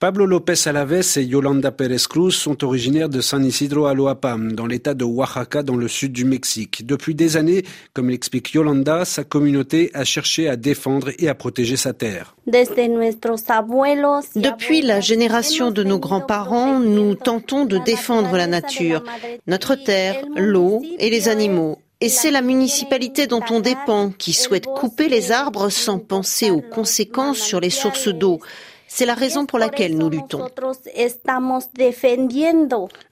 Pablo López Alaves et Yolanda Pérez Cruz sont originaires de San Isidro Aloapam, dans l'état de Oaxaca, dans le sud du Mexique. Depuis des années, comme l'explique Yolanda, sa communauté a cherché à défendre et à protéger sa terre. Depuis la génération de nos grands-parents, nous tentons de défendre la nature, notre terre, l'eau et les animaux. Et c'est la municipalité dont on dépend qui souhaite couper les arbres sans penser aux conséquences sur les sources d'eau. C'est la raison pour laquelle nous luttons.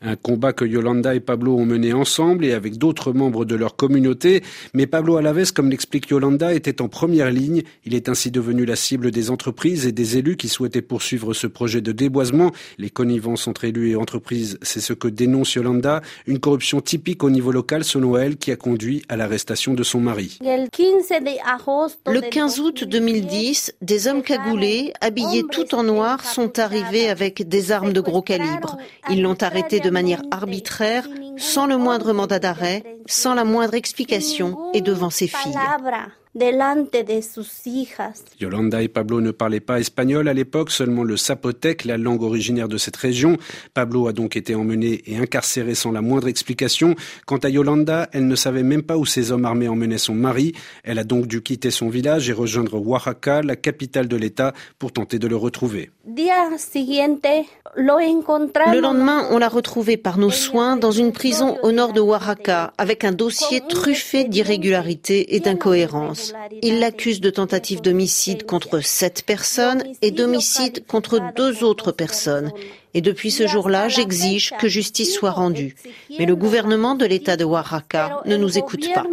Un combat que Yolanda et Pablo ont mené ensemble et avec d'autres membres de leur communauté. Mais Pablo Alaves, comme l'explique Yolanda, était en première ligne. Il est ainsi devenu la cible des entreprises et des élus qui souhaitaient poursuivre ce projet de déboisement. Les connivences entre élus et entreprises, c'est ce que dénonce Yolanda. Une corruption typique au niveau local, selon elle, qui a conduit à l'arrestation de son mari. Le 15 août 2010, des hommes cagoulés, habillés tout en noir sont arrivés avec des armes de gros calibre. Ils l'ont arrêté de manière arbitraire, sans le moindre mandat d'arrêt, sans la moindre explication et devant ses filles delante de sus hijas. Yolanda et Pablo ne parlaient pas espagnol à l'époque, seulement le zapotèque, la langue originaire de cette région. Pablo a donc été emmené et incarcéré sans la moindre explication. Quant à Yolanda, elle ne savait même pas où ces hommes armés emmenaient son mari. Elle a donc dû quitter son village et rejoindre Oaxaca, la capitale de l'État, pour tenter de le retrouver. Le lendemain, on l'a retrouvé par nos soins dans une prison au nord de Oaxaca, avec un dossier truffé d'irrégularités et d'incohérences. Il l'accuse de tentative d'homicide contre sept personnes et d'homicide contre deux autres personnes. Et depuis ce jour-là, j'exige que justice soit rendue. Mais le gouvernement de l'État de Oaxaca ne nous écoute pas.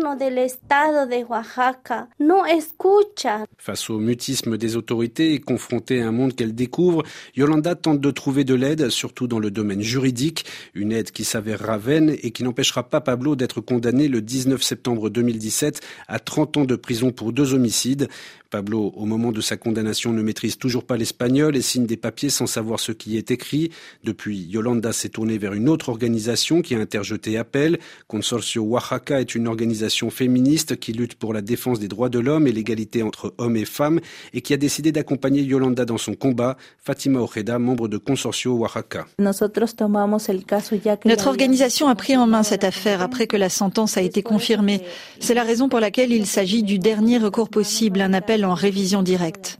Face au mutisme des autorités et confrontée à un monde qu'elle découvre, Yolanda tente de trouver de l'aide, surtout dans le domaine juridique, une aide qui s'avérera vaine et qui n'empêchera pas Pablo d'être condamné le 19 septembre 2017 à 30 ans de prison pour deux homicides. Pablo, au moment de sa condamnation, ne maîtrise toujours pas l'espagnol et signe des papiers sans savoir ce qui est écrit. Depuis, Yolanda s'est tournée vers une autre organisation qui a interjeté appel. Consorcio Oaxaca est une organisation féministe qui lutte pour la défense des droits de l'homme et l'égalité entre hommes et femmes et qui a décidé d'accompagner Yolanda dans son combat. Fatima Ojeda, membre de Consorcio Oaxaca. Notre organisation a pris en main cette affaire après que la sentence a été confirmée. C'est la raison pour laquelle il s'agit du dernier recours possible, un appel en révision directe.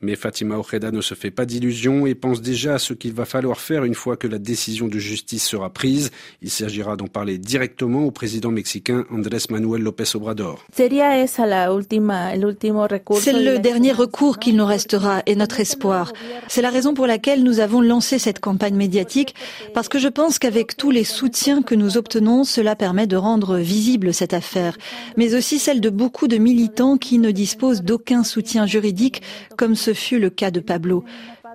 Mais Fatima Ojeda ne se fait pas d'illusions et pense déjà à ce qu'il va falloir faire une fois que la décision de justice sera prise. Il s'agira d'en parler directement au président mexicain Andrés Manuel López Obrador. C'est le dernier recours qu'il nous restera et notre espoir. C'est la raison pour laquelle nous avons lancé cette campagne médiatique, parce que je pense qu'avec tous les soutiens que nous obtenons, cela permet de rendre visible cette affaire, mais aussi celle de beaucoup de militants qui ne disposent d'aucun soutien juridique, comme ce fut le cas de Pablo.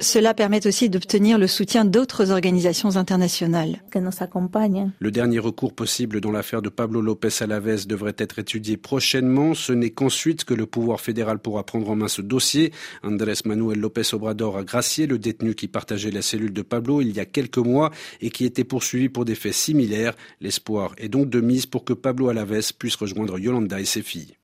Cela permet aussi d'obtenir le soutien d'autres organisations internationales. Le dernier recours possible dans l'affaire de Pablo López Alaves devrait être étudié prochainement. Ce n'est qu'ensuite que le pouvoir fédéral pourra prendre en main ce dossier. Andrés Manuel López Obrador a gracié le détenu qui partageait la cellule de Pablo il y a quelques mois et qui était poursuivi pour des faits similaires. L'espoir est donc de mise pour que Pablo Alaves puisse rejoindre Yolanda et ses filles.